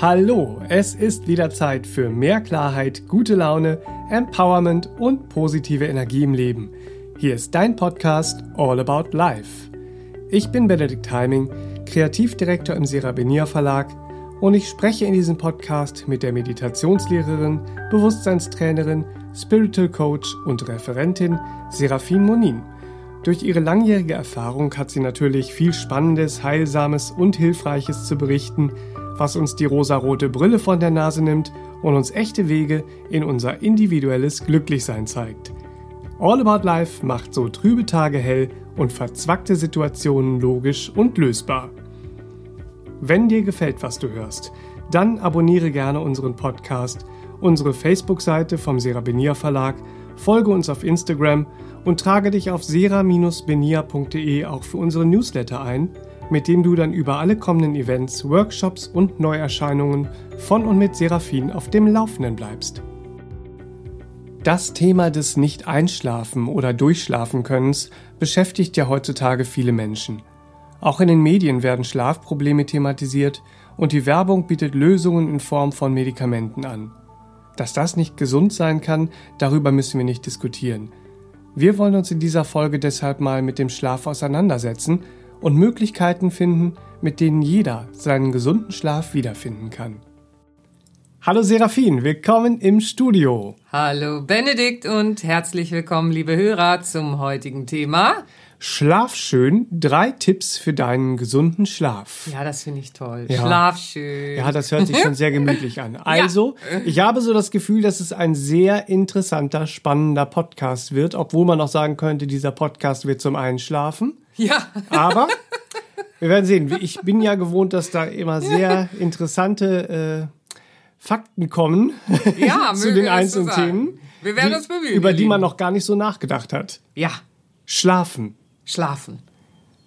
Hallo, es ist wieder Zeit für mehr Klarheit, gute Laune, Empowerment und positive Energie im Leben. Hier ist dein Podcast All About Life. Ich bin Benedikt Heiming, Kreativdirektor im Serabenia Verlag und ich spreche in diesem Podcast mit der Meditationslehrerin, Bewusstseinstrainerin, Spiritual Coach und Referentin Serafin Monin. Durch ihre langjährige Erfahrung hat sie natürlich viel Spannendes, Heilsames und Hilfreiches zu berichten, was uns die rosarote Brille von der Nase nimmt und uns echte Wege in unser individuelles Glücklichsein zeigt. All About Life macht so trübe Tage hell und verzwackte Situationen logisch und lösbar. Wenn dir gefällt, was du hörst, dann abonniere gerne unseren Podcast, unsere Facebook-Seite vom Serabenia Verlag, folge uns auf Instagram und trage dich auf sera-benia.de auch für unsere Newsletter ein, mit dem du dann über alle kommenden Events, Workshops und Neuerscheinungen von und mit Seraphin auf dem Laufenden bleibst. Das Thema des Nicht-Einschlafen oder Durchschlafen-Könnens beschäftigt ja heutzutage viele Menschen. Auch in den Medien werden Schlafprobleme thematisiert und die Werbung bietet Lösungen in Form von Medikamenten an. Dass das nicht gesund sein kann, darüber müssen wir nicht diskutieren. Wir wollen uns in dieser Folge deshalb mal mit dem Schlaf auseinandersetzen und Möglichkeiten finden, mit denen jeder seinen gesunden Schlaf wiederfinden kann. Hallo Serafin, willkommen im Studio. Hallo Benedikt und herzlich willkommen, liebe Hörer, zum heutigen Thema. Schlaf schön, drei Tipps für deinen gesunden Schlaf. Ja, das finde ich toll. Ja. Schlaf schön. Ja, das hört sich schon sehr gemütlich an. Also, ich habe so das Gefühl, dass es ein sehr interessanter, spannender Podcast wird, obwohl man auch sagen könnte, dieser Podcast wird zum Einschlafen. Ja. Aber wir werden sehen. Ich bin ja gewohnt, dass da immer sehr interessante äh, Fakten kommen Ja, zu den einzelnen so. Themen, Wir werden uns bemühen. über die man noch gar nicht so nachgedacht hat. Ja, Schlafen. schlafen.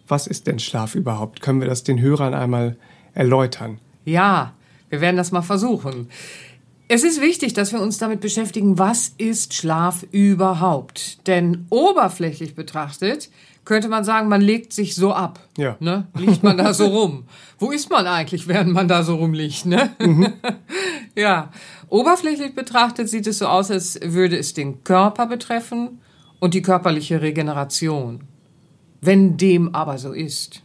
Was ist denn Schlaf überhaupt? Können wir das den Hörern einmal erläutern? Ja, wir werden das mal versuchen. Es ist wichtig, dass wir uns damit beschäftigen, was ist Schlaf überhaupt? Denn oberflächlich betrachtet könnte man sagen, man legt sich so ab. Ja. Ne? Liegt man da so rum. Wo ist man eigentlich, während man da so rumliegt? Ne? ja. Oberflächlich betrachtet sieht es so aus, als würde es den Körper betreffen und die körperliche Regeneration. Wenn dem aber so ist,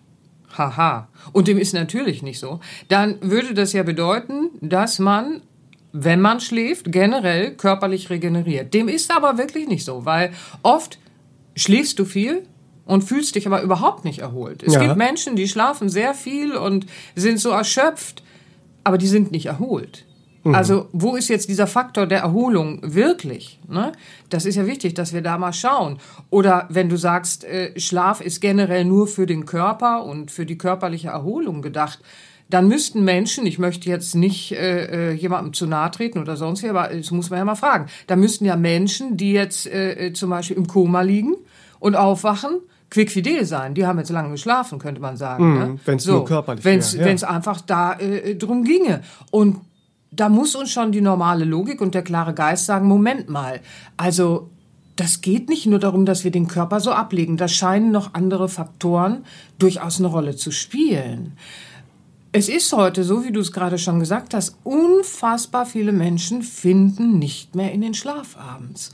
haha, und dem ist natürlich nicht so, dann würde das ja bedeuten, dass man, wenn man schläft, generell körperlich regeneriert. Dem ist aber wirklich nicht so, weil oft schläfst du viel und fühlst dich aber überhaupt nicht erholt. Es Ja. gibt Menschen, die schlafen sehr viel und sind so erschöpft, aber die sind nicht erholt. Also wo ist jetzt dieser Faktor der Erholung wirklich? Ne? Das ist ja wichtig, dass wir da mal schauen. Oder wenn du sagst, äh, Schlaf ist generell nur für den Körper und für die körperliche Erholung gedacht, dann müssten Menschen, ich möchte jetzt nicht äh, äh, jemandem zu nahe treten oder sonst wie, aber das muss man ja mal fragen, da müssten ja Menschen, die jetzt äh, äh, zum Beispiel im Koma liegen und aufwachen, quickfidel sein. Die haben jetzt lange geschlafen, könnte man sagen. ne? wenn's nur körperlich Wenn's, wäre, ja. wenn's einfach da äh, drum ginge. Und da muss uns schon die normale Logik und der klare Geist sagen, Moment mal, also das geht nicht nur darum, dass wir den Körper so ablegen. Da scheinen noch andere Faktoren durchaus eine Rolle zu spielen. Es ist heute, so wie du es gerade schon gesagt hast, unfassbar viele Menschen finden nicht mehr in den Schlaf abends.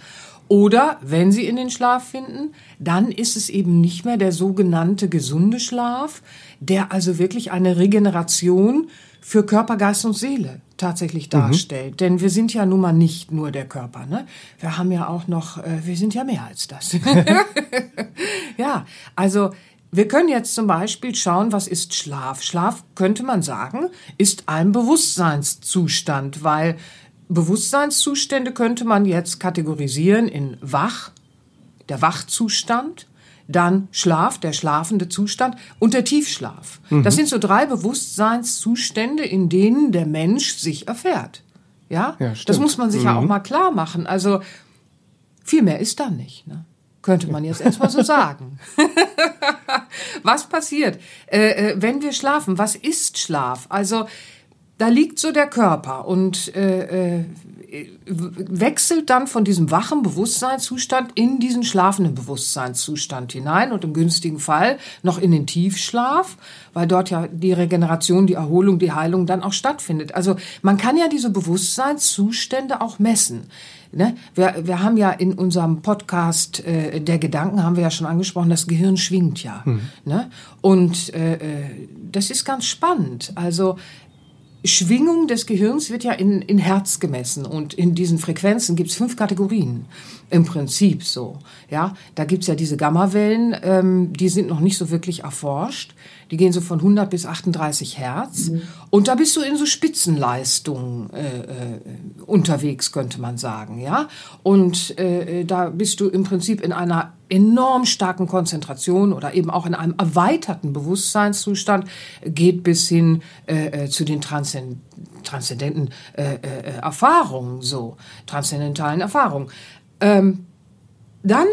Oder wenn sie in den Schlaf finden, dann ist es eben nicht mehr der sogenannte gesunde Schlaf, der also wirklich eine Regeneration für Körper, Geist und Seele tatsächlich darstellt. Denn wir sind ja nun mal nicht nur der Körper. Ne? Wir haben ja auch noch, äh, wir sind ja mehr als das. ja, also wir können jetzt zum Beispiel schauen, was ist Schlaf? Schlaf, könnte man sagen, ist ein Bewusstseinszustand, weil Bewusstseinszustände könnte man jetzt kategorisieren in wach, der Wachzustand, dann Schlaf, der schlafende Zustand und der Tiefschlaf. Das sind so drei Bewusstseinszustände, in denen der Mensch sich erfährt. Ja, Ja, das muss man sich ja auch mal klar machen. Also viel mehr ist da nicht. Ne? Könnte man jetzt erstmal so sagen. Was passiert, äh, äh, wenn wir schlafen? Was ist Schlaf? Also da liegt so der Körper und äh, äh, wechselt dann von diesem wachen Bewusstseinszustand in diesen schlafenden Bewusstseinszustand hinein und im günstigen Fall noch in den Tiefschlaf, weil dort ja die Regeneration, die Erholung, die Heilung dann auch stattfindet. Also man kann ja diese Bewusstseinszustände auch messen. Ne? Wir, wir haben ja in unserem Podcast äh, der Gedanken, haben wir ja schon angesprochen, das Gehirn schwingt ja. Mhm. Ne? Und äh, äh, das ist ganz spannend. Also Schwingung des Gehirns wird ja in, in Herz gemessen und in diesen Frequenzen gibt es fünf Kategorien im Prinzip so. Ja, da gibt's ja diese Gammawellen, ähm, die sind noch nicht so wirklich erforscht. Die gehen so von 100 bis 38 Hertz. Mhm. Und da bist du in so Spitzenleistungen äh, äh, unterwegs, könnte man sagen. Ja, und äh, da bist du im Prinzip in einer enorm starken Konzentration oder eben auch in einem erweiterten Bewusstseinszustand, geht bis hin äh, äh zu den Transzend transzendenten äh, äh, Erfahrungen, so transzendentalen Erfahrungen. Ähm, dann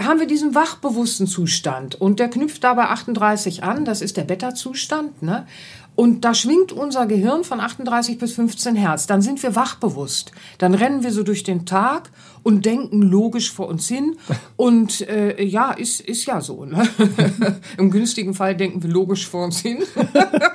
haben wir diesen wachbewussten Zustand und der knüpft dabei 38 an, das ist der Beta-Zustand, ne? Und da schwingt unser Gehirn von 38 bis 15 Hertz. Dann sind wir wachbewusst. Dann rennen wir so durch den Tag und denken logisch vor uns hin. Und äh, ja, ist, ist ja so. Ne? Im günstigen Fall denken wir logisch vor uns hin.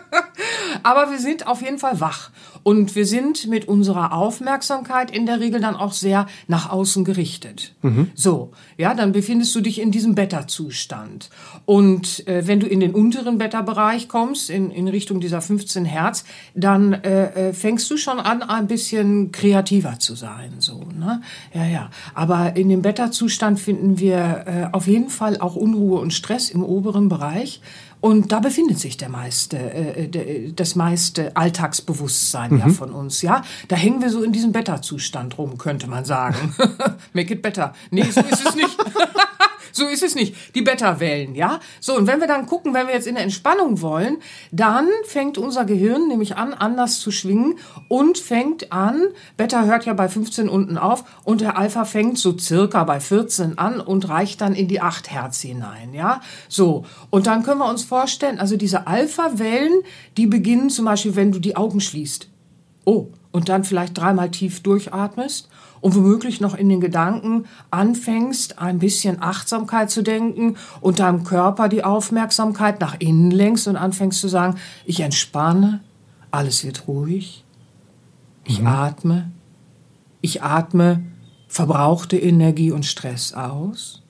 Aber wir sind auf jeden Fall wach. Und wir sind mit unserer Aufmerksamkeit in der Regel dann auch sehr nach außen gerichtet. Mhm. So, ja, dann befindest du dich in diesem Beta-Zustand. Und äh, wenn du in den unteren Beta-Bereich kommst, in, in Richtung dieser 15 Hertz, dann äh, äh, fängst du schon an, ein bisschen kreativer zu sein. So, ne? Ja, ja. Aber in dem Beta-Zustand finden wir äh, auf jeden Fall auch Unruhe und Stress im oberen Bereich. Und da befindet sich der meiste, äh, das meiste Alltagsbewusstsein mhm. ja von uns, ja. Da hängen wir so in diesem Beta-Zustand rum, könnte man sagen. Make it better. Nee, so ist es nicht. So ist es nicht. Die Beta-Wellen, ja? So, und wenn wir dann gucken, wenn wir jetzt in der Entspannung wollen, dann fängt unser Gehirn nämlich an, anders zu schwingen und fängt an, Beta hört ja bei 15 unten auf und der Alpha fängt so circa bei 14 an und reicht dann in die 8 Hertz hinein, ja? So. Und dann können wir uns vorstellen, also diese Alpha-Wellen, die beginnen zum Beispiel, wenn du die Augen schließt. Oh, und dann vielleicht dreimal tief durchatmest und womöglich noch in den Gedanken anfängst, ein bisschen Achtsamkeit zu denken und deinem Körper die Aufmerksamkeit nach innen lenkst und anfängst zu sagen, ich entspanne, alles wird ruhig, ich mhm. atme, ich atme verbrauchte Energie und Stress aus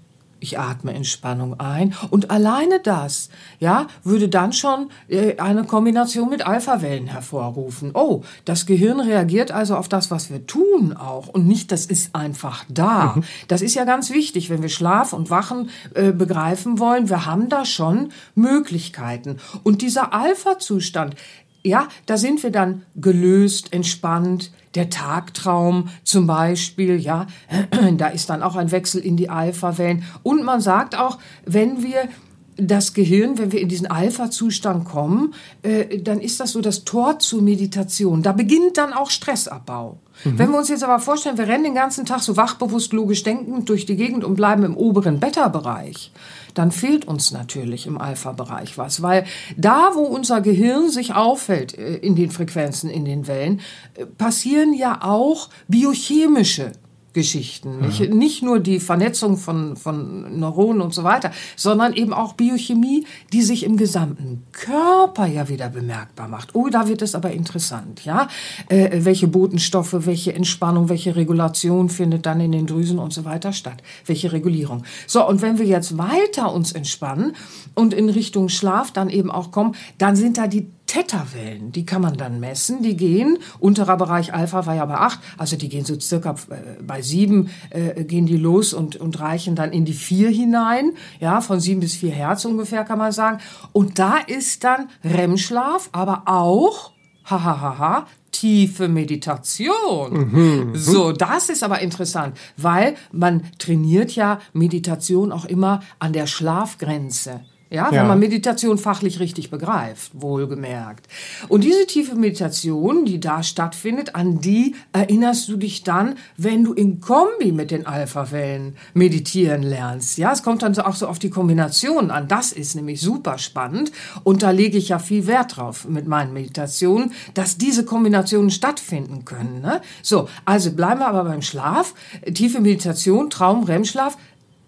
ich atme Entspannung ein und alleine das, ja, würde dann schon äh, eine Kombination mit Alphawellen hervorrufen. Oh, das Gehirn reagiert also auf das, was wir tun auch und nicht, das ist einfach da. Mhm. Das ist ja ganz wichtig, wenn wir Schlaf und Wachen äh, begreifen wollen. Wir haben da schon Möglichkeiten und dieser Alpha-Zustand, ja, da sind wir dann gelöst, entspannt. Der Tagtraum zum Beispiel, ja, da ist dann auch ein Wechsel in die Alpha-Wellen. Und man sagt auch, wenn wir das Gehirn, wenn wir in diesen Alpha-Zustand kommen, äh, dann ist das so das Tor zur Meditation. Da beginnt dann auch Stressabbau. Mhm. Wenn wir uns jetzt aber vorstellen, wir rennen den ganzen Tag so wachbewusst, logisch denkend durch die Gegend und bleiben im oberen Beta-Bereich, dann fehlt uns natürlich im Alpha-Bereich was, weil da, wo unser Gehirn sich auffällt äh, in den Frequenzen, in den Wellen, äh, passieren ja auch biochemische Geschichten. Nicht, mhm. nicht nur die Vernetzung von, von Neuronen und so weiter, sondern eben auch Biochemie, die sich im gesamten Körper ja wieder bemerkbar macht. Oh, da wird es aber interessant, ja. Äh, welche Botenstoffe, welche Entspannung, welche Regulation findet dann in den Drüsen und so weiter statt? Welche Regulierung? So, und wenn wir jetzt weiter uns entspannen und in Richtung Schlaf dann eben auch kommen, dann sind da die Theta-Wellen, die kann man dann messen. Die gehen, unterer Bereich Alpha war ja bei 8, also die gehen so circa äh, bei 7 äh, gehen die los und, und reichen dann in die 4 hinein. Ja, von 7 bis 4 Hertz ungefähr kann man sagen. Und da ist dann REM-Schlaf, aber auch, hahaha, tiefe Meditation. Mhm. So, das ist aber interessant, weil man trainiert ja Meditation auch immer an der Schlafgrenze. Ja, wenn Ja. man Meditation fachlich richtig begreift, wohlgemerkt. Und diese tiefe Meditation, die da stattfindet, an die erinnerst du dich dann, wenn du in Kombi mit den Alpha-Wellen meditieren lernst. Ja, es kommt dann so auch so auf die Kombination an. Das ist nämlich super spannend. Und da lege ich ja viel Wert drauf mit meinen Meditationen, dass diese Kombinationen stattfinden können. Ne? So, also bleiben wir aber beim Schlaf. Tiefe Meditation, Traum, REM-Schlaf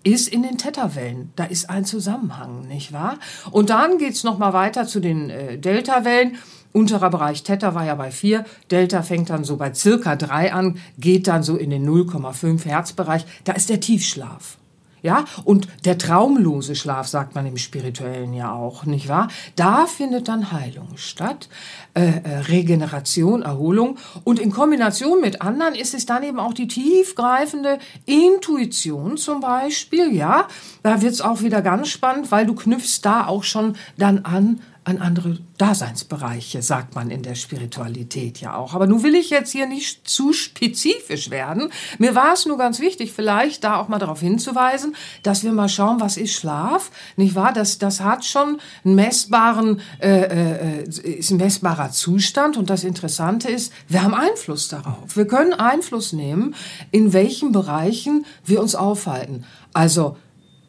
ist in den Theta-Wellen. Da ist ein Zusammenhang, nicht wahr? Und dann geht's noch mal weiter zu den äh, Delta-Wellen. Unterer Bereich Theta war ja bei 4, Delta fängt dann so bei circa 3 an, geht dann so in den 0,5 Hertzbereich. Da ist der Tiefschlaf. Ja, und der traumlose Schlaf, sagt man im Spirituellen ja auch, nicht wahr? Da findet dann Heilung statt, äh, äh, Regeneration, Erholung. Und in Kombination mit anderen ist es dann eben auch die tiefgreifende Intuition zum Beispiel, ja. Da wird's auch wieder ganz spannend, weil du knüpfst da auch schon dann an an andere Daseinsbereiche, sagt man in der Spiritualität ja auch. Aber nun will ich jetzt hier nicht zu spezifisch werden. Mir war es nur ganz wichtig, vielleicht da auch mal darauf hinzuweisen, dass wir mal schauen, was ist Schlaf, nicht wahr? Das, das hat schon einen messbaren, äh, äh, ist ein messbarer Zustand und das Interessante ist, wir haben Einfluss darauf. Wir können Einfluss nehmen, in welchen Bereichen wir uns aufhalten. Also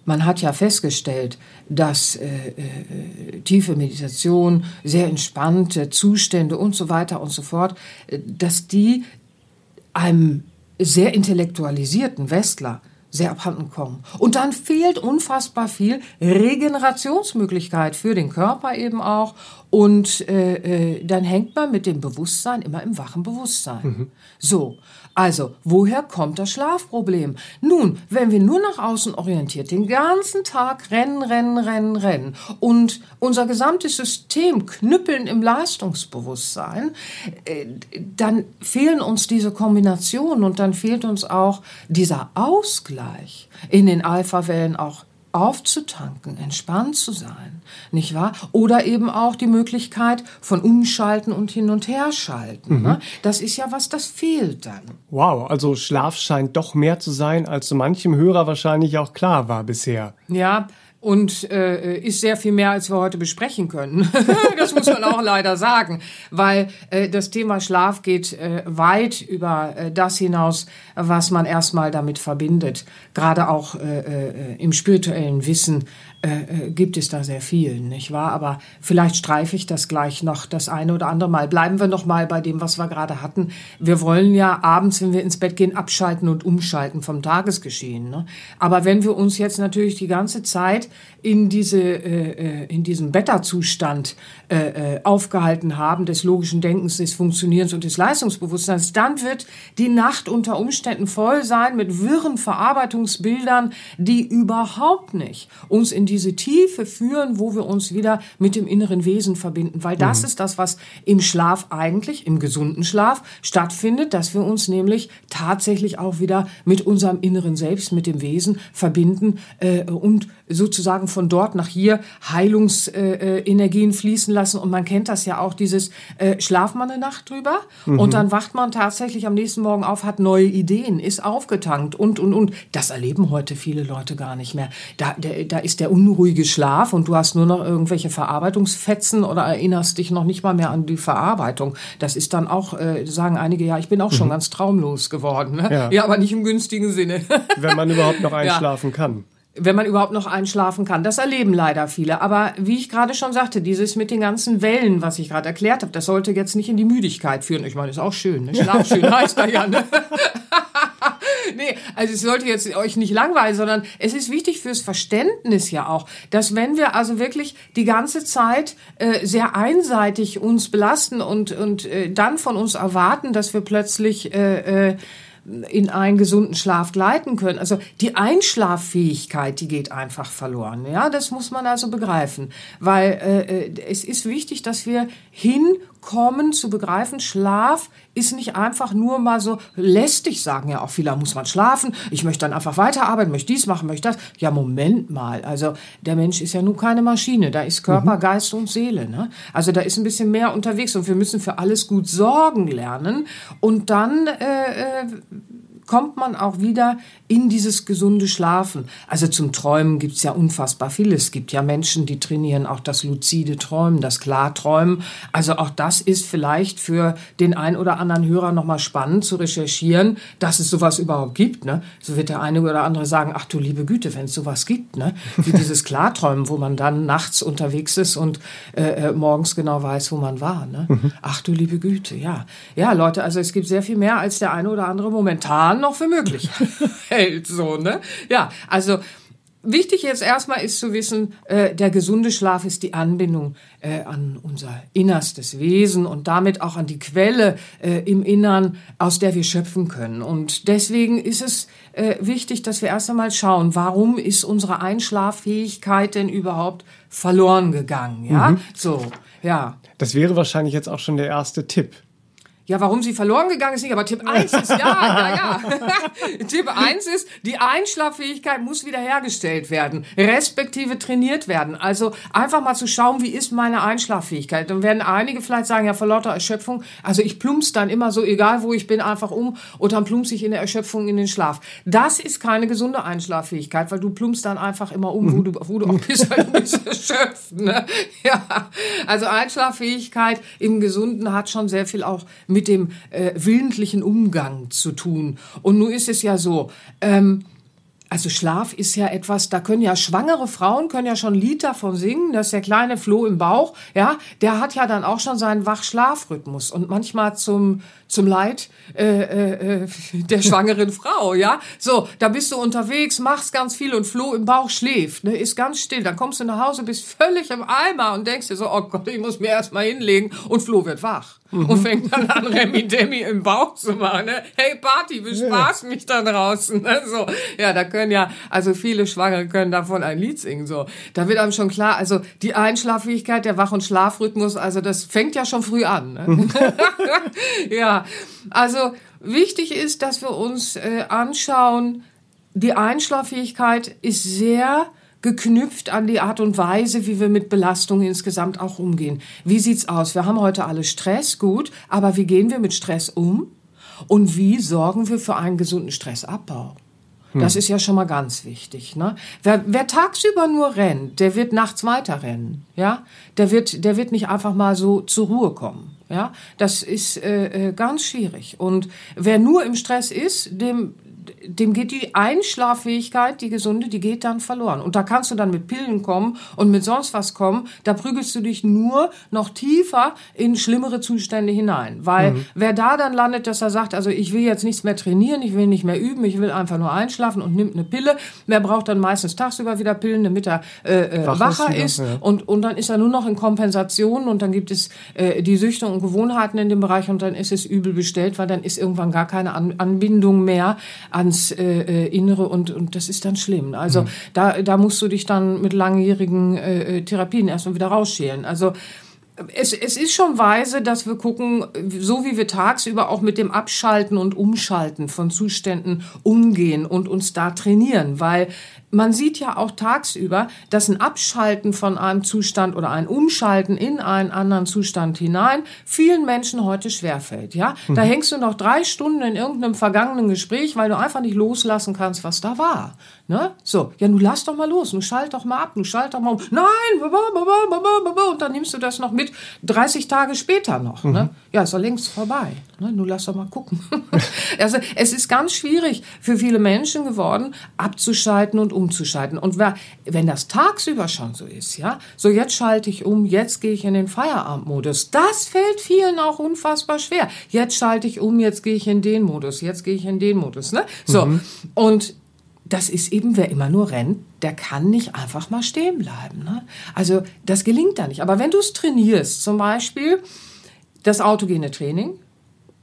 man hat ja festgestellt, dass äh, äh, tiefe Meditation, sehr entspannte Zustände und so weiter und so fort, äh, dass die einem sehr intellektualisierten Westler sehr abhanden kommen. Und dann fehlt unfassbar viel Regenerationsmöglichkeit für den Körper eben auch. Und äh, äh, dann hängt man mit dem Bewusstsein immer im wachen Bewusstsein. So, also woher kommt das Schlafproblem? Nun, wenn wir nur nach außen orientiert den ganzen Tag rennen, rennen, rennen, rennen und unser gesamtes System knüppeln im Leistungsbewusstsein, äh, dann fehlen uns diese Kombinationen und dann fehlt uns auch dieser Ausgleich in den Alpha-Wellen auch aufzutanken, entspannt zu sein, nicht wahr? Oder eben auch die Möglichkeit von Umschalten und Hin- und Herschalten. Ne? Das ist ja was, das fehlt dann. Wow, also Schlaf scheint doch mehr zu sein, als so manchem Hörer wahrscheinlich auch klar war bisher. Ja, und äh, ist sehr viel mehr, als wir heute besprechen können. das muss man auch leider sagen, weil äh, das Thema Schlaf geht äh, weit über äh, das hinaus, was man erstmal damit verbindet. Gerade auch äh, äh, im spirituellen Wissen äh, äh, gibt es da sehr viel, nicht wahr? Aber vielleicht streife ich das gleich noch das eine oder andere Mal. Bleiben wir noch mal bei dem, was wir gerade hatten. Wir wollen ja abends, wenn wir ins Bett gehen, abschalten und umschalten vom Tagesgeschehen. Ne? Aber wenn wir uns jetzt natürlich die ganze Zeit in diese äh, äh, in diesem Beta-Zustand äh, äh, aufgehalten haben des logischen Denkens, des Funktionierens und des Leistungsbewusstseins, dann wird die Nacht unter Umständen voll sein mit wirren Verarbeitungsbildern, die überhaupt nicht uns in diese Tiefe führen, wo wir uns wieder mit dem inneren Wesen verbinden, weil das ist das, was im Schlaf eigentlich, im gesunden Schlaf stattfindet, dass wir uns nämlich tatsächlich auch wieder mit unserem inneren Selbst, mit dem Wesen verbinden äh, und sozusagen von dort nach hier Heilungsenergien fließen lassen. Und man kennt das ja auch, dieses äh, Schlaf mal eine Nacht drüber und dann wacht man tatsächlich am nächsten Morgen auf, hat neue Ideen, ist aufgetankt und, und, und. Das erleben heute viele Leute gar nicht mehr. Da, der, da ist der unruhige Schlaf und du hast nur noch irgendwelche Verarbeitungsfetzen oder erinnerst dich noch nicht mal mehr an die Verarbeitung. Das ist dann auch, äh, sagen einige, ja, ich bin auch schon ganz traumlos geworden. Ne? Ja. ja, aber nicht im günstigen Sinne. Wenn man überhaupt noch einschlafen kann. wenn man überhaupt noch einschlafen kann. Das erleben leider viele. Aber wie ich gerade schon sagte, dieses mit den ganzen Wellen, was ich gerade erklärt habe, das sollte jetzt nicht in die Müdigkeit führen. Ich meine, ist auch schön. Ne? Schlaf schön heißt da ja. Ne? nee, also es sollte jetzt euch nicht langweilen, sondern es ist wichtig fürs Verständnis ja auch, dass wenn wir also wirklich die ganze Zeit äh, sehr einseitig uns belasten und, und äh, dann von uns erwarten, dass wir plötzlich äh, äh, in einen gesunden Schlaf gleiten können. Also die Einschlaffähigkeit, die geht einfach verloren. Ja, das muss man also begreifen, weil äh, äh, es ist wichtig, dass wir hinkommen zu begreifen, Schlaf ist nicht einfach nur mal so lästig, sagen ja auch viele, muss man schlafen, ich möchte dann einfach weiterarbeiten, möchte dies machen, möchte das. Ja, Moment mal, also der Mensch ist ja nun keine Maschine, da ist Körper, Geist und Seele. Ne? Also da ist ein bisschen mehr unterwegs und wir müssen für alles gut sorgen lernen und dann äh, äh, kommt man auch wieder in dieses gesunde Schlafen. Also zum Träumen gibt's ja unfassbar viel. Es gibt ja Menschen, die trainieren auch das luzide Träumen, das Klarträumen. Also auch das ist vielleicht für den ein oder anderen Hörer nochmal spannend zu recherchieren, dass es sowas überhaupt gibt. Ne? So wird der eine oder andere sagen, ach du liebe Güte, wenn es sowas gibt, ne? wie dieses Klarträumen, wo man dann nachts unterwegs ist und äh, äh, morgens genau weiß, wo man war. Ne? Mhm. Ach du liebe Güte, ja. Ja, Leute, also es gibt sehr viel mehr, als der eine oder andere momentan noch für möglich hält. So, ne? Ja, also wichtig jetzt erstmal ist zu wissen, äh, der gesunde Schlaf ist die Anbindung äh, an unser innerstes Wesen und damit auch an die Quelle äh, im Innern, aus der wir schöpfen können. Und deswegen ist es äh, wichtig, dass wir erst einmal schauen, warum ist unsere Einschlaffähigkeit denn überhaupt verloren gegangen? Ja, mhm. so, ja. Das wäre wahrscheinlich jetzt auch schon der erste Tipp. Ja, warum sie verloren gegangen ist nicht, aber Tipp 1 ist, ja, ja, ja. Tipp 1 ist, die Einschlaffähigkeit muss wiederhergestellt werden, respektive trainiert werden. Also einfach mal zu schauen, wie ist meine Einschlaffähigkeit. Dann werden einige vielleicht sagen, ja, vor lauter Erschöpfung, also ich plumps dann immer so, egal wo ich bin, einfach um und dann plumps ich in der Erschöpfung in den Schlaf. Das ist keine gesunde Einschlaffähigkeit, weil du plumpst dann einfach immer um, wo du, wo du auch bist, weil du bist erschöpft. Ne? Ja, also Einschlaffähigkeit im Gesunden hat schon sehr viel auch mit dem äh, willentlichen Umgang zu tun. Und nun ist es ja so, ähm, also Schlaf ist ja etwas, da können ja schwangere Frauen können ja schon ein Lied davon singen, dass der kleine Floh im Bauch, ja, der hat ja dann auch schon seinen Wach-Schlafrhythmus. Und manchmal zum zum Leid äh, äh, äh der schwangeren Frau, ja. So, da bist du unterwegs, machst ganz viel und Floh im Bauch schläft, ne, ist ganz still. Dann kommst du nach Hause, bist völlig im Eimer und denkst dir so, oh Gott, ich muss mir erst mal hinlegen und Floh wird wach mhm. und fängt dann an, Remi Demi im Bauch zu machen. Ne? Hey Party, bespaß ja. mich da draußen. Ne? So, ja, da können ja, also viele Schwangere können davon ein Lied singen. So, da wird einem schon klar, also die Einschlaffähigkeit, der Wach- und Schlafrhythmus, also das fängt ja schon früh an. Ne? Mhm. Also wichtig ist, dass wir uns äh, anschauen, die Einschlaffähigkeit ist sehr geknüpft an die Art und Weise, wie wir mit Belastung insgesamt auch umgehen. Wie sieht's aus? Wir haben heute alle Stress, gut, aber wie gehen wir mit Stress um? Und wie sorgen wir für einen gesunden Stressabbau? Das hm. ist ja schon mal ganz wichtig. Ne? Wer, wer tagsüber nur rennt, der wird nachts weiter rennen. Ja, der wird, der wird nicht einfach mal so zur Ruhe kommen. Ja, das ist äh, äh ganz schwierig. Und wer nur im Stress ist, dem dem geht die Einschlaffähigkeit, die gesunde, die geht dann verloren. Und da kannst du dann mit Pillen kommen und mit sonst was kommen. Da prügelst du dich nur noch tiefer in schlimmere Zustände hinein. Weil mhm. wer da dann landet, dass er sagt, also ich will jetzt nichts mehr trainieren, ich will nicht mehr üben, ich will einfach nur einschlafen und nimmt eine Pille, der braucht dann meistens tagsüber wieder Pillen, damit er äh, äh, wacher ist. Wieder, ja. und, und dann ist er nur noch in Kompensation und dann gibt es äh, die Süchte und Gewohnheiten in dem Bereich und dann ist es übel bestellt, weil dann ist irgendwann gar keine An Anbindung mehr ans äh, äh, Innere und, und das ist dann schlimm. Also mhm. da, da musst du dich dann mit langjährigen äh, äh Therapien erstmal wieder rausschälen. Also es, es ist schon weise, dass wir gucken, so wie wir tagsüber auch mit dem Abschalten und Umschalten von Zuständen umgehen und uns da trainieren, weil man sieht ja auch tagsüber, dass ein Abschalten von einem Zustand oder ein Umschalten in einen anderen Zustand hinein vielen Menschen heute schwerfällt. Ja, mhm. da hängst du noch drei Stunden in irgendeinem vergangenen Gespräch, weil du einfach nicht loslassen kannst, was da war. Ne? So, ja, nun lass doch mal los, nun schalt doch mal ab, nun schalt doch mal um. Nein, und dann nimmst du das noch mit 30 Tage später noch. Ne? Mhm. Ne? Ja, ist doch längst vorbei. Ne? Nun lass doch mal gucken. also es ist ganz schwierig für viele Menschen geworden, abzuschalten und umzuschalten. Und wenn das tagsüber schon so ist, ja, so jetzt schalte ich um, jetzt gehe ich in den Feierabendmodus. Das fällt vielen auch unfassbar schwer. Jetzt schalte ich um, jetzt gehe ich in den Modus, jetzt gehe ich in den Modus. Ne? So, mhm. und das ist eben, wer immer nur rennt, der kann nicht einfach mal stehen bleiben. Ne? Also das gelingt da nicht. Aber wenn du es trainierst, zum Beispiel das autogene Training,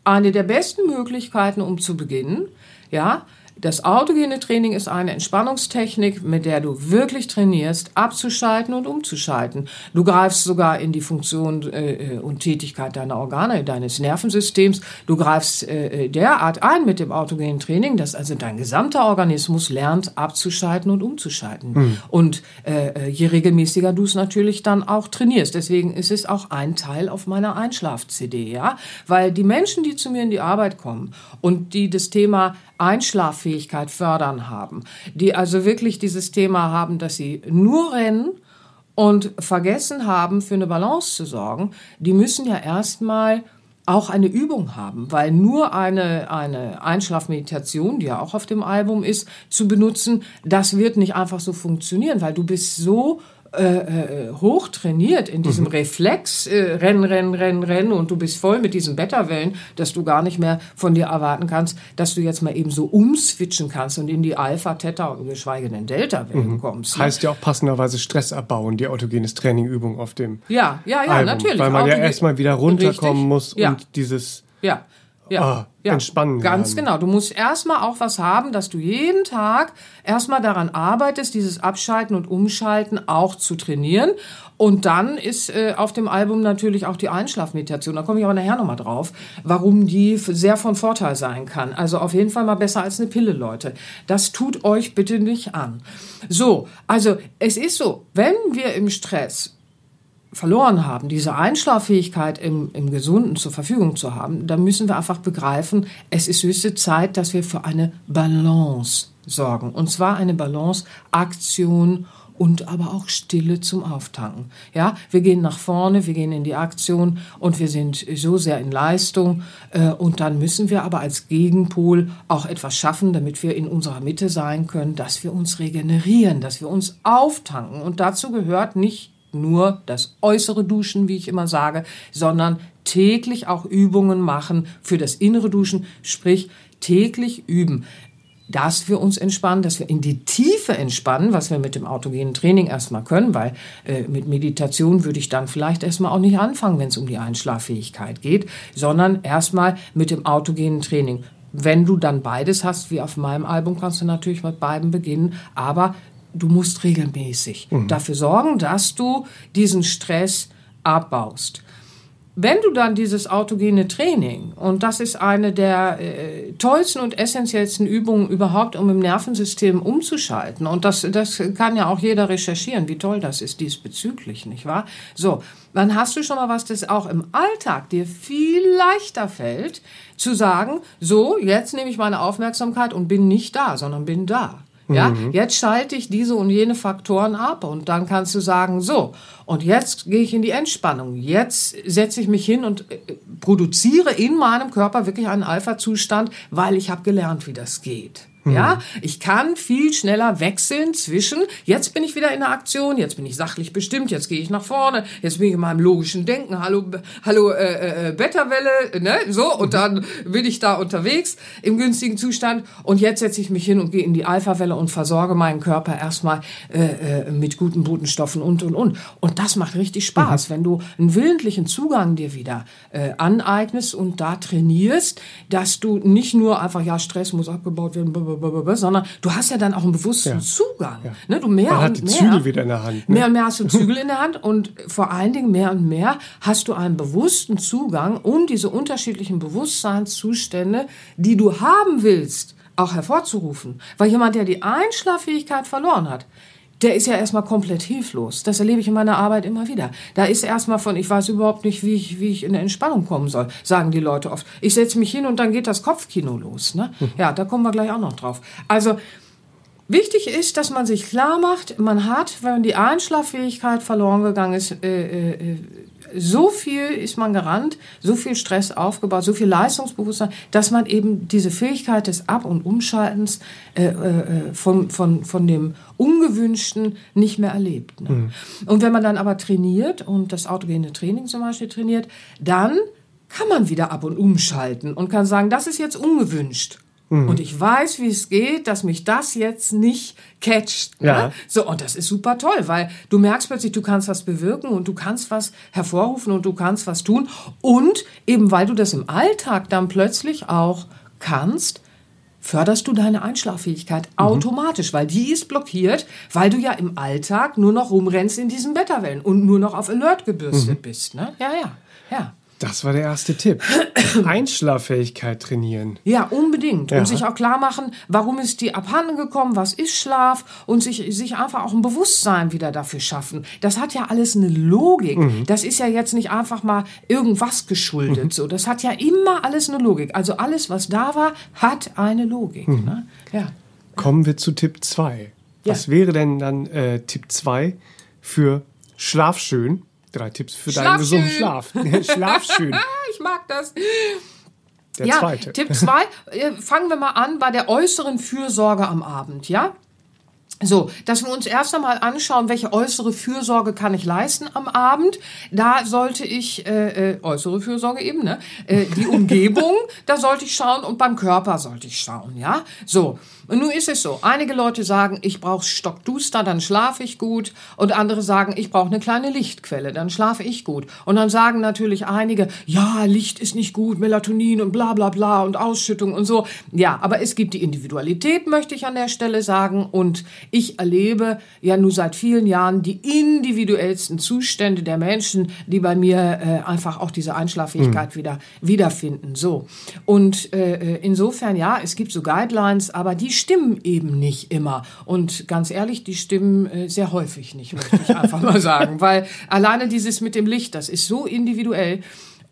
eine der besten Möglichkeiten, um zu beginnen, ja, Das autogene Training ist eine Entspannungstechnik, mit der du wirklich trainierst, abzuschalten und umzuschalten. Du greifst sogar in die Funktion äh, und Tätigkeit deiner Organe, deines Nervensystems. Du greifst äh, derart ein mit dem autogenen Training, dass also dein gesamter Organismus lernt, abzuschalten und umzuschalten. Mhm. Und äh, je regelmäßiger du es natürlich dann auch trainierst. Deswegen ist es auch ein Teil auf meiner Einschlaf-CD, ja, weil die Menschen, die zu mir in die Arbeit kommen und die das Thema Einschlaffähigkeit fördern haben, die also wirklich dieses Thema haben, dass sie nur rennen und vergessen haben, für eine Balance zu sorgen, die müssen ja erstmal auch eine Übung haben, weil nur eine, eine Einschlafmeditation, die ja auch auf dem Album ist, zu benutzen, das wird nicht einfach so funktionieren, weil du bist so äh, äh, hoch trainiert in diesem mhm. Reflex, äh, rennen, rennen, rennen, rennen und du bist voll mit diesen Beta-Wellen, dass du gar nicht mehr von dir erwarten kannst, dass du jetzt mal eben so umswitchen kannst und in die Alpha, Theta, geschweige denn Delta-Wellen mhm. kommst. Ne? Heißt ja auch passenderweise Stress abbauen, die autogenes Trainingübung auf dem Ja, ja, ja, Album, natürlich. Weil man Autogen ja erstmal wieder runterkommen Richtig? muss ja. und dieses ja. Ja, ja, entspannen. Ganz lernen. genau. Du musst erstmal auch was haben, dass du jeden Tag erstmal daran arbeitest, dieses Abschalten und Umschalten auch zu trainieren. Und dann ist äh, auf dem Album natürlich auch die Einschlafmeditation. Da komme ich aber nachher nochmal drauf, warum die sehr von Vorteil sein kann. Also auf jeden Fall mal besser als eine Pille, Leute. Das tut euch bitte nicht an. So, also es ist so, wenn wir im Stress verloren haben, diese Einschlaffähigkeit im, im Gesunden zur Verfügung zu haben, dann müssen wir einfach begreifen, es ist höchste Zeit, dass wir für eine Balance sorgen. Und zwar eine Balance Aktion und aber auch Stille zum Auftanken. Ja, wir gehen nach vorne, wir gehen in die Aktion und wir sind so sehr in Leistung äh, und dann müssen wir aber als Gegenpol auch etwas schaffen, damit wir in unserer Mitte sein können, dass wir uns regenerieren, dass wir uns auftanken und dazu gehört nicht nur das äußere Duschen, wie ich immer sage, sondern täglich auch Übungen machen für das innere Duschen, sprich täglich üben dass wir uns entspannen, dass wir in die Tiefe entspannen, was wir mit dem autogenen Training erstmal können, weil äh, mit Meditation würde ich dann vielleicht erstmal auch nicht anfangen, wenn es um die Einschlaffähigkeit geht, sondern erstmal mit dem autogenen Training. Wenn du dann beides hast, wie auf meinem Album, kannst du natürlich mit beiden beginnen, aber du musst regelmäßig mhm. dafür sorgen, dass du diesen Stress abbaust. Wenn du dann dieses autogene Training, und das ist eine der äh, tollsten und essentiellsten Übungen überhaupt, um im Nervensystem umzuschalten, und das, das kann ja auch jeder recherchieren, wie toll das ist diesbezüglich, nicht wahr? So, dann hast du schon mal was, das auch im Alltag dir viel leichter fällt, zu sagen, so, jetzt nehme ich meine Aufmerksamkeit und bin nicht da, sondern bin da. Ja, mhm. jetzt schalte ich diese und jene Faktoren ab und dann kannst du sagen, so, und jetzt gehe ich in die Entspannung. Jetzt setze ich mich hin und äh, produziere in meinem Körper wirklich einen Alpha-Zustand, weil ich habe gelernt, wie das geht. Ja, ich kann viel schneller wechseln zwischen, jetzt bin ich wieder in der Aktion, jetzt bin ich sachlich bestimmt, jetzt gehe ich nach vorne, jetzt bin ich in meinem logischen Denken, hallo, hallo, äh, äh, Betterwelle, ne, so, und dann bin ich da unterwegs im günstigen Zustand und jetzt setze ich mich hin und gehe in die Alpha-Welle und versorge meinen Körper erstmal äh, äh, mit guten Botenstoffen und, und, und. Und das macht richtig Spaß, mhm. wenn du einen willentlichen Zugang dir wieder äh, aneignest und da trainierst, dass du nicht nur einfach, ja, Stress muss abgebaut werden, sondern du hast ja dann auch einen bewussten ja. Zugang. Ja. Ne, du mehr Man hat und die mehr, Zügel wieder in der Hand. Ne? Mehr und mehr hast du Zügel in der Hand und vor allen Dingen mehr und mehr hast du einen bewussten Zugang, um diese unterschiedlichen Bewusstseinszustände, die du haben willst, auch hervorzurufen. Weil jemand, der die Einschlaffähigkeit verloren hat, der ist ja erstmal komplett hilflos. Das erlebe ich in meiner Arbeit immer wieder. Da ist erstmal von, ich weiß überhaupt nicht, wie ich, wie ich in eine Entspannung kommen soll, sagen die Leute oft. Ich setze mich hin und dann geht das Kopfkino los. Ne? Hm. Ja, da kommen wir gleich auch noch drauf. Also, Wichtig ist, dass man sich klar macht, man hat, wenn die Einschlaffähigkeit verloren gegangen ist, äh, äh, so viel ist man gerannt, so viel Stress aufgebaut, so viel Leistungsbewusstsein, dass man eben diese Fähigkeit des Ab- und Umschaltens äh, äh, von, von, von dem Ungewünschten nicht mehr erlebt. Ne? Mhm. Und wenn man dann aber trainiert und das autogene Training zum Beispiel trainiert, dann kann man wieder ab und umschalten und kann sagen, das ist jetzt ungewünscht. Mhm. Und ich weiß, wie es geht, dass mich das jetzt nicht catcht. Ne? Ja. So, und das ist super toll, weil du merkst plötzlich, du kannst was bewirken und du kannst was hervorrufen und du kannst was tun. Und eben weil du das im Alltag dann plötzlich auch kannst, förderst du deine Einschlaffähigkeit mhm. automatisch, weil die ist blockiert, weil du ja im Alltag nur noch rumrennst in diesen Wetterwellen und nur noch auf Alert gebürstet mhm. bist. Ne? Ja, ja, ja. Das war der erste Tipp. Einschlaffähigkeit trainieren. Ja, unbedingt. Ja. Und sich auch klar machen, warum ist die abhanden gekommen, was ist Schlaf und sich, sich einfach auch ein Bewusstsein wieder dafür schaffen. Das hat ja alles eine Logik. Mhm. Das ist ja jetzt nicht einfach mal irgendwas geschuldet. Mhm. So, das hat ja immer alles eine Logik. Also alles, was da war, hat eine Logik. Mhm. Ne? Ja. Kommen wir zu Tipp 2. Was ja. wäre denn dann äh, Tipp 2 für Schlaf schön? Drei Tipps für deinen gesunden Schlaf. Schlaf schön. ich mag das. Der ja, zweite. Tipp zwei, äh, fangen wir mal an bei der äußeren Fürsorge am Abend, ja? So, dass wir uns erst einmal anschauen, welche äußere Fürsorge kann ich leisten am Abend. Da sollte ich, äh, äh, äußere Fürsorge eben, ne? Äh, die Umgebung, da sollte ich schauen und beim Körper sollte ich schauen, ja? So, und nun ist es so, einige Leute sagen, ich brauche stockduster, dann schlafe ich gut. Und andere sagen, ich brauche eine kleine Lichtquelle, dann schlafe ich gut. Und dann sagen natürlich einige, ja, Licht ist nicht gut, Melatonin und bla bla bla und Ausschüttung und so. Ja, aber es gibt die Individualität, möchte ich an der Stelle sagen. Und ich erlebe ja nur seit vielen Jahren die individuellsten Zustände der Menschen, die bei mir äh, einfach auch diese Einschlaffähigkeit mhm. wieder wiederfinden. So. Und äh, äh, insofern, ja, es gibt so Guidelines, aber die stimmen eben nicht immer. Und ganz ehrlich, die stimmen äh, sehr häufig nicht, möchte ich einfach mal sagen. Weil alleine dieses mit dem Licht, das ist so individuell.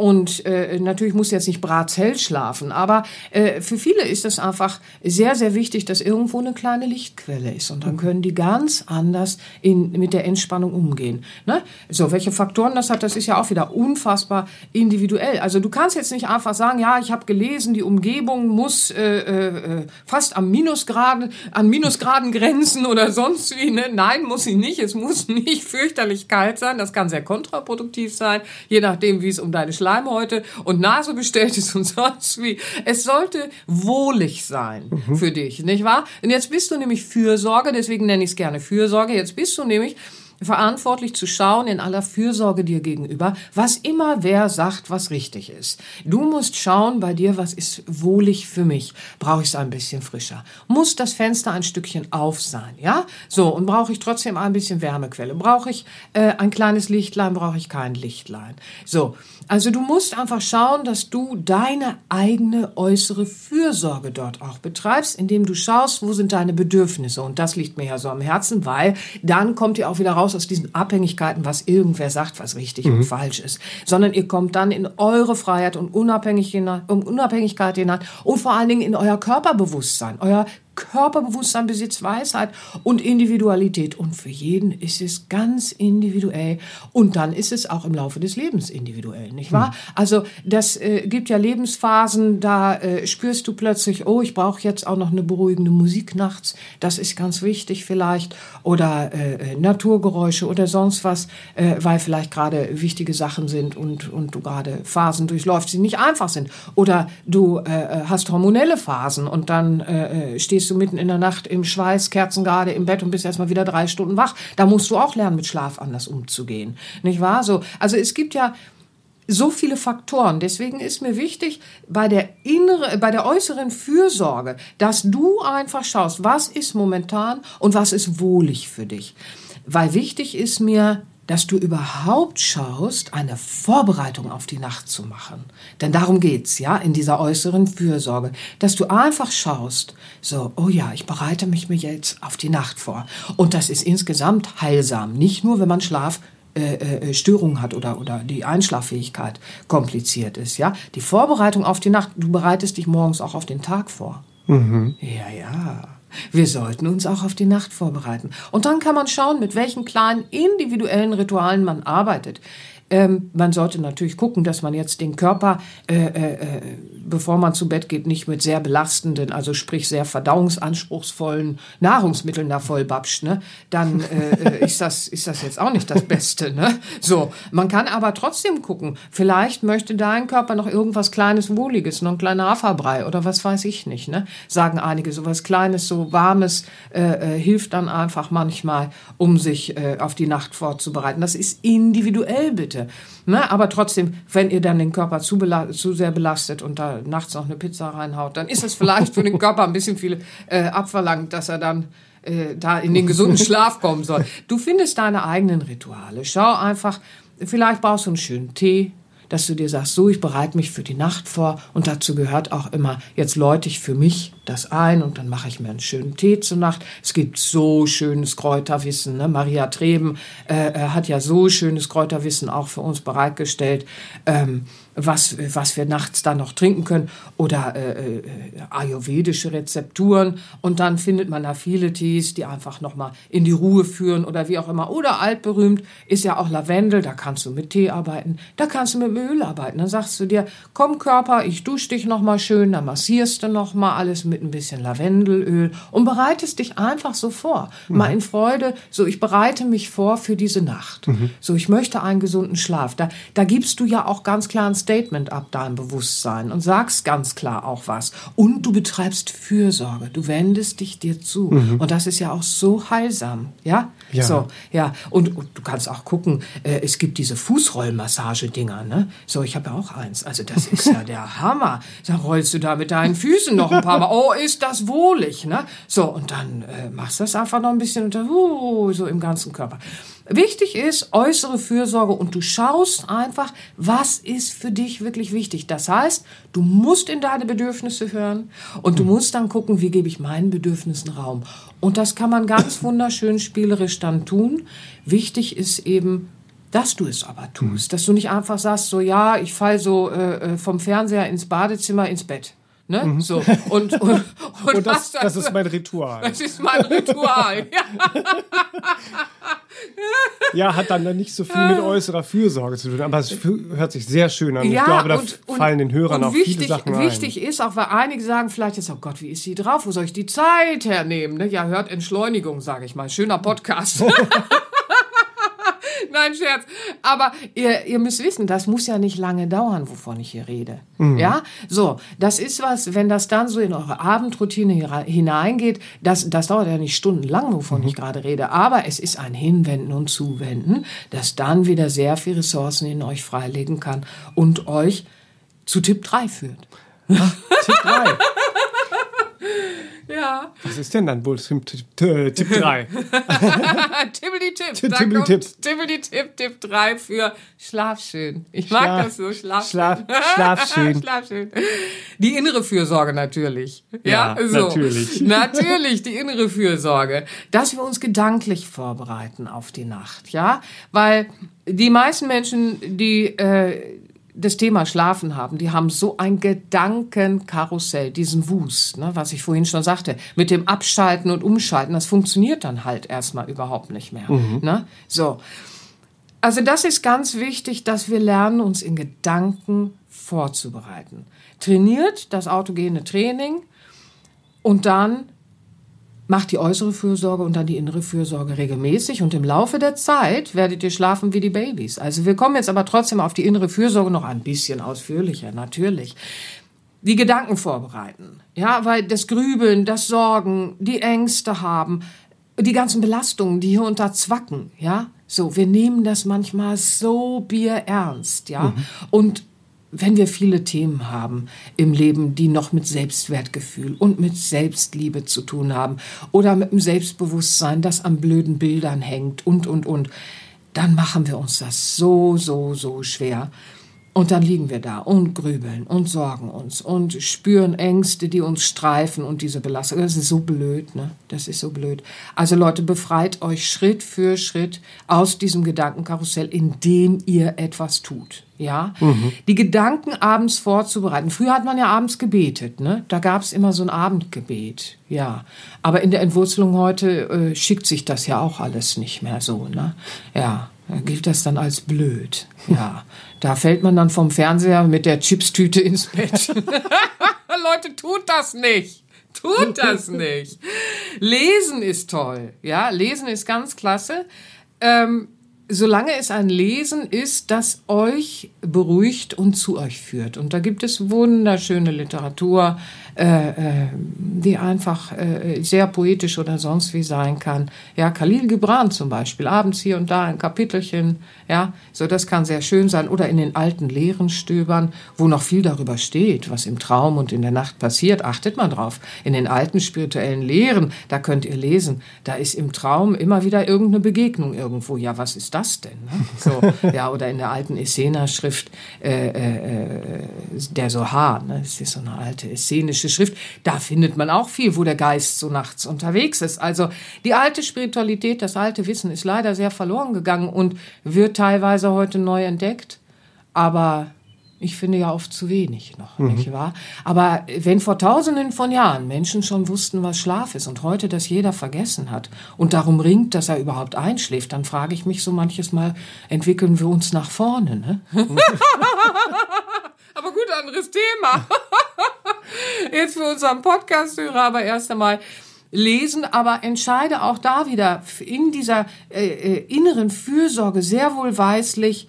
Und äh, natürlich muss jetzt nicht bratzhell schlafen, aber äh, für viele ist es einfach sehr, sehr wichtig, dass irgendwo eine kleine Lichtquelle ist. Und dann können die ganz anders in, mit der Entspannung umgehen. Ne? So, welche Faktoren das hat, das ist ja auch wieder unfassbar individuell. Also du kannst jetzt nicht einfach sagen, ja, ich habe gelesen, die Umgebung muss äh, äh, fast am Minusgraden, an Minusgraden grenzen oder sonst wie. Ne? Nein, muss sie nicht. Es muss nicht fürchterlich kalt sein. Das kann sehr kontraproduktiv sein, je nachdem, wie es um deine Schlaf Schleimhäute und Nase bestellt ist und sonst wie. Es sollte wohlig sein mhm. für dich, nicht wahr? Und jetzt bist du nämlich Fürsorge, deswegen nenne ich es gerne Fürsorge. Jetzt bist du nämlich verantwortlich zu schauen in aller Fürsorge dir gegenüber, was immer wer sagt, was richtig ist. Du musst schauen bei dir, was ist wohlig für mich. Brauche ich es ein bisschen frischer? Muss das Fenster ein Stückchen auf sein? Ja, so und brauche ich trotzdem ein bisschen Wärmequelle? Brauche ich äh, ein kleines Lichtlein? Brauche ich kein Lichtlein? So, also du musst einfach schauen, dass du deine eigene äußere Fürsorge dort auch betreibst, indem du schaust, wo sind deine Bedürfnisse. Und das liegt mir ja so am Herzen, weil dann kommt ihr auch wieder raus aus diesen Abhängigkeiten, was irgendwer sagt, was richtig mhm. und falsch ist, sondern ihr kommt dann in eure Freiheit und Unabhängigkeit hinein und vor allen Dingen in euer Körperbewusstsein, euer Körperbewusstsein besitzt Weisheit und Individualität. Und für jeden ist es ganz individuell. Und dann ist es auch im Laufe des Lebens individuell, nicht wahr? Hm. Also das äh, gibt ja Lebensphasen, da äh, spürst du plötzlich, oh, ich brauche jetzt auch noch eine beruhigende Musik nachts. Das ist ganz wichtig vielleicht. Oder äh, äh Naturgeräusche oder sonst was, äh, weil vielleicht gerade wichtige Sachen sind und, und du gerade Phasen durchläufst, die nicht einfach sind. Oder du äh, hast hormonelle Phasen und dann stehst stehst du mitten in der Nacht im Schweiß, Kerzen gerade im Bett und bist erstmal wieder drei Stunden wach. Da musst du auch lernen, mit Schlaf anders umzugehen. Nicht wahr? So, also es gibt ja so viele Faktoren. Deswegen ist mir wichtig, bei der innere, bei der äußeren Fürsorge, dass du einfach schaust, was ist momentan und was ist wohlig für dich. Weil wichtig ist mir, dass du überhaupt schaust, eine Vorbereitung auf die Nacht zu machen. Denn darum geht's, ja, in dieser äußeren Fürsorge, dass du einfach schaust, so, oh ja, ich bereite mich mir jetzt auf die Nacht vor. Und das ist insgesamt heilsam, nicht nur, wenn man Schlaf äh, äh, Störungen hat oder, oder die Einschlaffähigkeit kompliziert ist, ja. Die Vorbereitung auf die Nacht, du bereitest dich morgens auch auf den Tag vor. Mhm. Ja, ja. Wir sollten uns auch auf die Nacht vorbereiten. Und dann kann man schauen, mit welchen kleinen individuellen Ritualen man arbeitet. Ähm, man sollte natürlich gucken, dass man jetzt den Körper, äh, äh, äh, bevor man zu Bett geht, nicht mit sehr belastenden, also sprich sehr verdauungsanspruchsvollen Nahrungsmitteln da vollbapscht. Ne? Dann äh, äh, ist, das, ist das jetzt auch nicht das Beste. Ne? So, man kann aber trotzdem gucken. Vielleicht möchte dein Körper noch irgendwas Kleines, Wohliges, noch ein kleiner Haferbrei oder was weiß ich nicht. Ne? Sagen einige, so was Kleines, so Warmes äh, hilft dann einfach manchmal, um sich auf die Nacht vorzubereiten. Das ist individuell bitte. Kälte. Ne? Aber trotzdem, wenn ihr dann den Körper zu, zu sehr belastet und da nachts noch eine Pizza reinhaut, dann ist es vielleicht für den Körper ein bisschen viel äh, abverlangt, dass er dann äh, da in den gesunden Schlaf kommen soll. Du findest deine eigenen Rituale. Schau einfach, vielleicht brauchst du einen schönen Tee, dass du dir sagst, so, ich bereite mich für die Nacht vor und dazu gehört auch immer, jetzt läute ich für mich das ein und dann mache ich mir einen schönen Tee zur Nacht. Es gibt so schönes Kräuterwissen. Ne? Maria Treben äh, äh hat ja so schönes Kräuterwissen auch für uns bereitgestellt. Ähm, was, was wir nachts dann noch trinken können oder äh, äh, ayurvedische Rezepturen und dann findet man da viele Tees, die einfach nochmal in die Ruhe führen oder wie auch immer. Oder altberühmt ist ja auch Lavendel, da kannst du mit Tee arbeiten, da kannst du mit Öl arbeiten. Dann sagst du dir, komm Körper, ich dusche dich nochmal schön, dann massierst du nochmal alles mit ein bisschen Lavendelöl und bereitest dich einfach so vor. Mhm. Mal in Freude, so ich bereite mich vor für diese Nacht. Mhm. So ich möchte einen gesunden Schlaf. Da, da gibst du ja auch ganz klar ein Statement ab deinem Bewusstsein und sagst ganz klar auch was. Und du betreibst Fürsorge. Du wendest dich dir zu. Mhm. Und das ist ja auch so heilsam. Ja? ja. So, ja. Und, und du kannst auch gucken, äh, es gibt diese Fußrollmassage-Dinger, ne? So, ich habe ja auch eins. Also das ist ja der Hammer. Da rollst du da mit deinen Füßen noch ein paar Mal. Oh, ist das wohlig, ne? So, und dann äh, machst du das einfach noch ein bisschen unter, uh, so im ganzen Körper. Wichtig ist äußere Fürsorge und du schaust einfach, was ist für dich wirklich wichtig. Das heißt, du musst in deine Bedürfnisse hören und du musst dann gucken, wie gebe ich meinen Bedürfnissen Raum. Und das kann man ganz wunderschön spielerisch dann tun. Wichtig ist eben, dass du es aber tust, dass du nicht einfach sagst, so ja, ich fall so äh, äh vom Fernseher ins Badezimmer ins Bett. Ne? Mhm. So. Und, und, und, und das, das, ist mein Ritual. Das ist mein Ritual. ja. ja, hat dann nicht so viel mit äußerer Fürsorge zu tun, aber es hört sich sehr schön an. Ja, ich glaube, da und, fallen den Hörern auch wichtig, viele Sachen ein. Wichtig ist auch, weil einige sagen vielleicht jetzt, oh Gott, wie ist sie drauf? Wo soll ich die Zeit hernehmen? Ne? Ja, hört Entschleunigung, sage ich mal. Schöner Podcast. Nein, Scherz. Aber ihr, ihr müsst wissen, das muss ja nicht lange dauern, wovon ich hier rede. Mhm. Ja, so, das ist was, wenn das dann so in eure Abendroutine hineingeht, das, das dauert ja nicht stundenlang, wovon mhm. ich gerade rede, aber es ist ein Hinwenden und Zuwenden, das dann wieder sehr viel Ressourcen in euch freilegen kann und euch zu Tipp 3 führt. Ach, Tipp 3. Ja. Was ist denn dann wohl Tipp, Tipp 3? Tippeli Tipp. Tippeli Tipp. Tippeli Tipp, Tipp 3 für Schlaf schön. Ich mag Schlaf, das so, Schlaf, Schlaf, Schlaf schön. Schlaf schön. Die innere Fürsorge natürlich. Ja, ja so. natürlich. Natürlich, die innere Fürsorge. Dass wir uns gedanklich vorbereiten auf die Nacht, ja? Weil die meisten Menschen, die, äh, das Thema Schlafen haben, die haben so ein Gedankenkarussell, diesen Wust, ne, was ich vorhin schon sagte, mit dem Abschalten und Umschalten, das funktioniert dann halt erstmal überhaupt nicht mehr. Mhm. Ne? So. Also das ist ganz wichtig, dass wir lernen, uns in Gedanken vorzubereiten. Trainiert das autogene Training und dann Macht die äußere Fürsorge und dann die innere Fürsorge regelmäßig und im Laufe der Zeit werdet ihr schlafen wie die Babys. Also wir kommen jetzt aber trotzdem auf die innere Fürsorge noch ein bisschen ausführlicher, natürlich. Die Gedanken vorbereiten, ja, weil das Grübeln, das Sorgen, die Ängste haben, die ganzen Belastungen, die hier unter zwacken, ja, so, wir nehmen das manchmal so bierernst, ja, mhm. und wenn wir viele Themen haben im Leben, die noch mit Selbstwertgefühl und mit Selbstliebe zu tun haben oder mit dem Selbstbewusstsein, das an blöden Bildern hängt und, und, und, dann machen wir uns das so, so, so schwer. Und dann liegen wir da und grübeln und sorgen uns und spüren Ängste, die uns streifen und diese Belastung. Das ist so blöd, ne? Das ist so blöd. Also Leute, befreit euch Schritt für Schritt aus diesem Gedankenkarussell, indem ihr etwas tut. Ja, mhm. die Gedanken abends vorzubereiten. Früher hat man ja abends gebetet, ne? Da gab es immer so ein Abendgebet, ja. Aber in der Entwurzelung heute äh, schickt sich das ja auch alles nicht mehr so, ne? Ja, gilt das dann als blöd, ja. Da fällt man dann vom Fernseher mit der Chipstüte ins Bett. Leute, tut das nicht. Tut das nicht. Lesen ist toll. Ja, lesen ist ganz klasse. Ähm, solange es ein Lesen ist, das euch beruhigt und zu euch führt. Und da gibt es wunderschöne Literatur, äh, äh, die einfach äh, sehr poetisch oder sonst wie sein kann. Ja, Khalil Gibran zum Beispiel, abends hier und da ein Kapitelchen, ja, so das kann sehr schön sein. Oder in den alten Lehren stöbern, wo noch viel darüber steht, was im Traum und in der Nacht passiert. Achtet mal drauf. In den alten spirituellen Lehren, da könnt ihr lesen, da ist im Traum immer wieder irgendeine Begegnung irgendwo. Ja, was ist das denn? Ne? So, ja, oder in der alten Essena-Schrift, äh, äh, der Sohar, ne? das ist so eine alte essenische hebräische Schrift, da findet man auch viel, wo der Geist so nachts unterwegs ist. Also die alte Spiritualität, das alte Wissen ist leider sehr verloren gegangen und wird teilweise heute neu entdeckt. Aber ich finde ja oft zu wenig noch, mhm. nicht wahr? Aber wenn vor tausenden von Jahren Menschen schon wussten, was Schlaf ist und heute das jeder vergessen hat und darum ringt, dass er überhaupt einschläft, dann frage ich mich so manches Mal, entwickeln wir uns nach vorne, ne? aber gut, anderes Thema. Jetzt für unseren Podcast-Hörer aber erst einmal lesen, aber entscheide auch da wieder in dieser äh, äh, inneren Fürsorge sehr wohlweislich,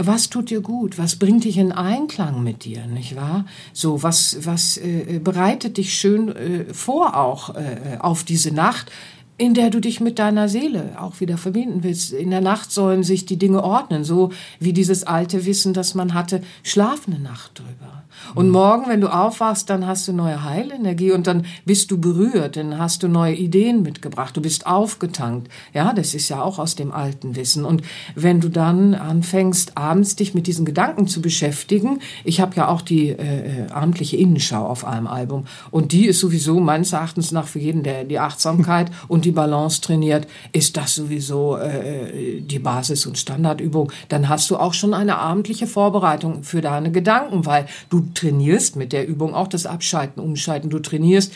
was tut dir gut? Was bringt dich in Einklang mit dir, nicht wahr? So, was, was äh, bereitet dich schön äh, vor auch äh, auf diese Nacht? In der du dich mit deiner Seele auch wieder verbinden willst. In der Nacht sollen sich die Dinge ordnen, so wie dieses alte Wissen, das man hatte, schlafende Nacht drüber. Und morgen, wenn du aufwachst, dann hast du neue Heilenergie und dann bist du berührt, dann hast du neue Ideen mitgebracht, du bist aufgetankt. Ja, das ist ja auch aus dem alten Wissen. Und wenn du dann anfängst, abends dich mit diesen Gedanken zu beschäftigen, ich habe ja auch die äh, äh, abendliche Innenschau auf einem Album und die ist sowieso meines Erachtens nach für jeden, der die Achtsamkeit und die Balance trainiert, ist das sowieso äh, die Basis und Standardübung. Dann hast du auch schon eine abendliche Vorbereitung für deine Gedanken, weil du trainierst mit der Übung auch das Abschalten, Umschalten. Du trainierst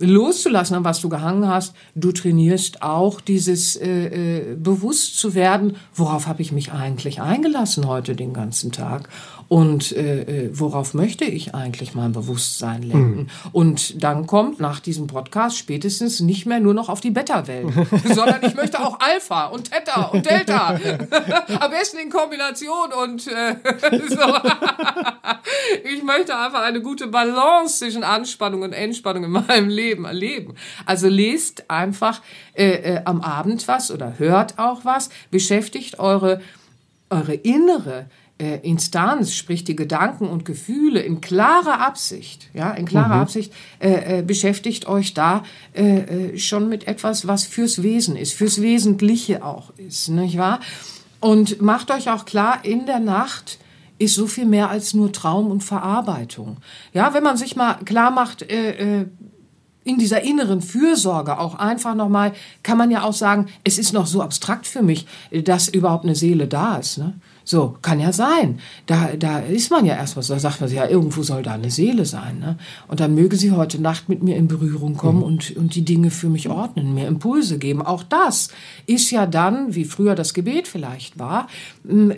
loszulassen, an was du gehangen hast. Du trainierst auch dieses äh, äh, bewusst zu werden, worauf habe ich mich eigentlich eingelassen heute den ganzen Tag und äh, äh, worauf möchte ich eigentlich mein Bewusstsein lenken. Mhm. Und dann kommt nach diesem Podcast spätestens nicht mehr nur noch auf die Beta-Welt, sondern ich möchte auch Alpha und Theta und Delta. Am besten in Kombination und äh, so. ich möchte einfach eine gute Balance zwischen Anspannung und Entspannung in meinem Leben erleben. Also lest einfach äh, äh, am Abend was oder hört auch was, beschäftigt eure eure innere äh, Instanz, sprich die Gedanken und Gefühle in klarer Absicht, ja, in klarer mhm. Absicht, äh, äh, beschäftigt euch da äh, äh, schon mit etwas, was fürs Wesen ist, fürs Wesentliche auch ist, nicht wahr? Und macht euch auch klar, in der Nacht ist so viel mehr als nur Traum und Verarbeitung. Ja, wenn man sich mal klar macht, äh, in dieser inneren Fürsorge auch einfach nochmal, kann man ja auch sagen, es ist noch so abstrakt für mich, dass überhaupt eine Seele da ist. Ne? So, kann ja sein. Da, da ist man ja erstmal so, da sagt man sich, ja, irgendwo soll da eine Seele sein. Ne? Und dann möge sie heute Nacht mit mir in Berührung kommen mhm. und, und die Dinge für mich ordnen, mir Impulse geben. Auch das ist ja dann, wie früher das Gebet vielleicht war,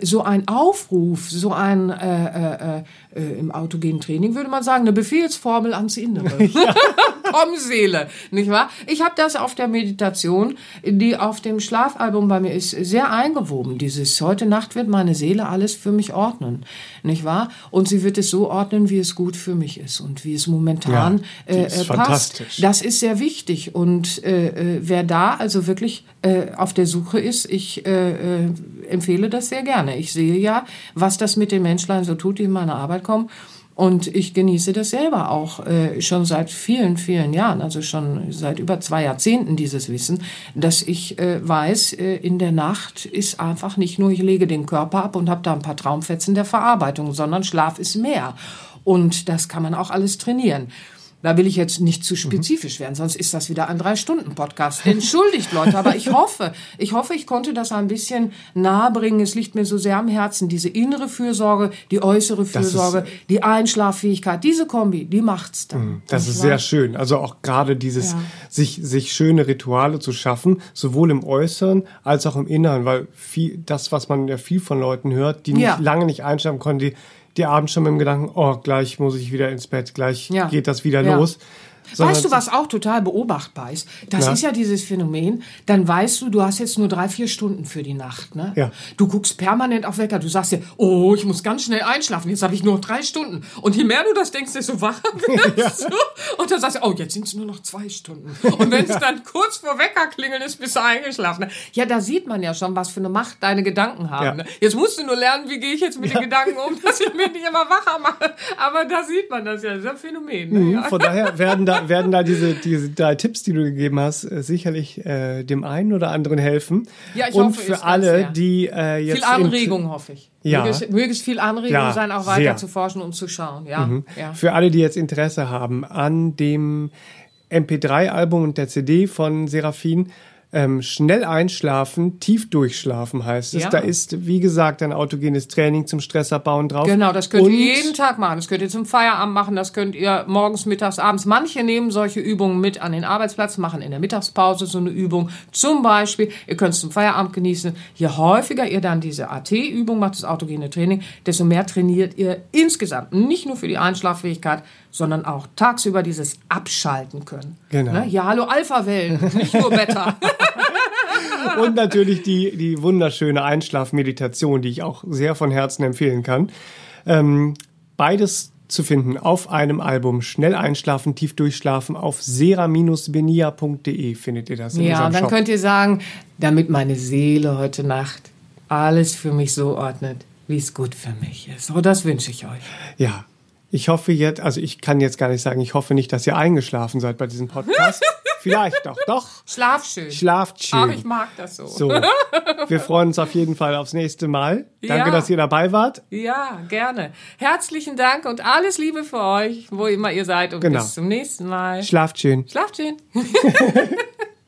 so ein Aufruf, so ein, äh, äh, äh, äh, im autogenen Training würde man sagen, eine Befehlsformel ans Innere. Ja. Komm, Seele, nicht wahr? Ich habe das auf der Meditation, die auf dem Schlafalbum bei mir ist, sehr eingewoben. Dieses heute Nacht wird meine Seele alles für mich ordnen, nicht wahr? Und sie wird es so ordnen, wie es gut für mich ist und wie es momentan ja, äh, äh passt. Das ist sehr wichtig. Und äh, äh, wer da also wirklich äh, auf der Suche ist, ich äh, empfehle das sehr gerne. Ich sehe ja, was das mit den Menschlein so tut, die in meine Arbeit kommen. Und ich genieße das selber auch äh, schon seit vielen, vielen Jahren, also schon seit über zwei Jahrzehnten dieses Wissen, dass ich äh, weiß, äh, in der Nacht ist einfach nicht nur, ich lege den Körper ab und habe da ein paar Traumfetzen der Verarbeitung, sondern Schlaf ist mehr. Und das kann man auch alles trainieren. Da will ich jetzt nicht zu spezifisch werden, sonst ist das wieder ein Drei-Stunden-Podcast. Entschuldigt, Leute, aber ich hoffe, ich hoffe, ich konnte das ein bisschen nahebringen. Es liegt mir so sehr am Herzen, diese innere Fürsorge, die äußere Fürsorge, die Einschlaffähigkeit, diese Kombi, die macht's dann. Mhm, das ist sehr schön. Also auch gerade dieses, ja. sich, sich schöne Rituale zu schaffen, sowohl im Äußeren als auch im Inneren, weil viel, das, was man ja viel von Leuten hört, die nicht, ja. lange nicht einschlafen konnten, die die abends schon mit dem Gedanken, oh, gleich muss ich wieder ins Bett, gleich ja. geht das wieder ja. los. Weißt du, was auch total beobachtbar ist? Das Ja. ist ja dieses Phänomen, dann weißt du, du hast jetzt nur drei, vier Stunden für die Nacht. Ne? Ja. Du guckst permanent auf Wecker. Du sagst dir, oh, ich muss ganz schnell einschlafen. Jetzt habe ich nur noch drei Stunden. Und je mehr du das denkst, desto wacher wirst du. Und dann sagst du, oh, jetzt sind es nur noch zwei Stunden. Und wenn es dann kurz vor Wecker klingeln ist, bist du eingeschlafen. Ja, da sieht man ja schon, was für eine Macht deine Gedanken haben. Ja. Ne? Jetzt musst du nur lernen, wie gehe ich jetzt mit den Gedanken um, dass ich mich nicht immer wacher mache. Aber da sieht man das ja. Das ist ein Phänomen. Ne? Ja. Von daher werden da, werden da diese, diese drei Tipps, die du gegeben hast, äh, sicherlich äh, dem einen oder anderen helfen. Ja, ich Und hoffe für alle, sehr. die äh, jetzt Viel Anregung, hoffe ich. Ja. Möge es viel Anregung Ja, sein, auch weiter sehr. Mhm. zu forschen und zu schauen. Ja, ja. Für alle, die jetzt Interesse haben an dem MP3-Album und der CD von Seraphin, ähm, schnell einschlafen, tief durchschlafen heißt es. Ja. Da ist, wie gesagt, ein autogenes Training zum Stressabbauen drauf. Genau, das könnt Und- ihr jeden Tag machen. Das könnt ihr zum Feierabend machen, das könnt ihr morgens, mittags, abends. Manche nehmen solche Übungen mit an den Arbeitsplatz, machen in der Mittagspause so eine Übung. Zum Beispiel, ihr könnt es zum Feierabend genießen. Je häufiger ihr dann diese AT-Übung macht, das autogene Training, desto mehr trainiert ihr insgesamt. Nicht nur für die Einschlaffähigkeit, sondern auch tagsüber dieses Abschalten können. Genau. Ne? Ja, hallo Alpha-Wellen, nicht nur Beta. Und natürlich die, die wunderschöne Einschlafmeditation, die ich auch sehr von Herzen empfehlen kann. Ähm, beides zu finden auf einem Album. Schnell einschlafen, tief durchschlafen. Auf sera-benia.de findet ihr das in Ja, und dann Shop. könnt ihr sagen, damit meine Seele heute Nacht alles für mich so ordnet, wie es gut für mich ist. Oh, das wünsche ich euch. Ja, ich hoffe jetzt, also ich kann jetzt gar nicht sagen, ich hoffe nicht, dass ihr eingeschlafen seid bei diesem Podcast. Vielleicht doch, doch. Schlaf schön. Schlaft schön. Ach, ich mag das so. so, wir freuen uns auf jeden Fall aufs nächste Mal. Danke, Ja. dass ihr dabei wart. Ja, gerne. Herzlichen Dank und alles Liebe für euch, wo immer ihr seid. Und Genau. bis zum nächsten Mal. Schlaft schön. Schlaft schön.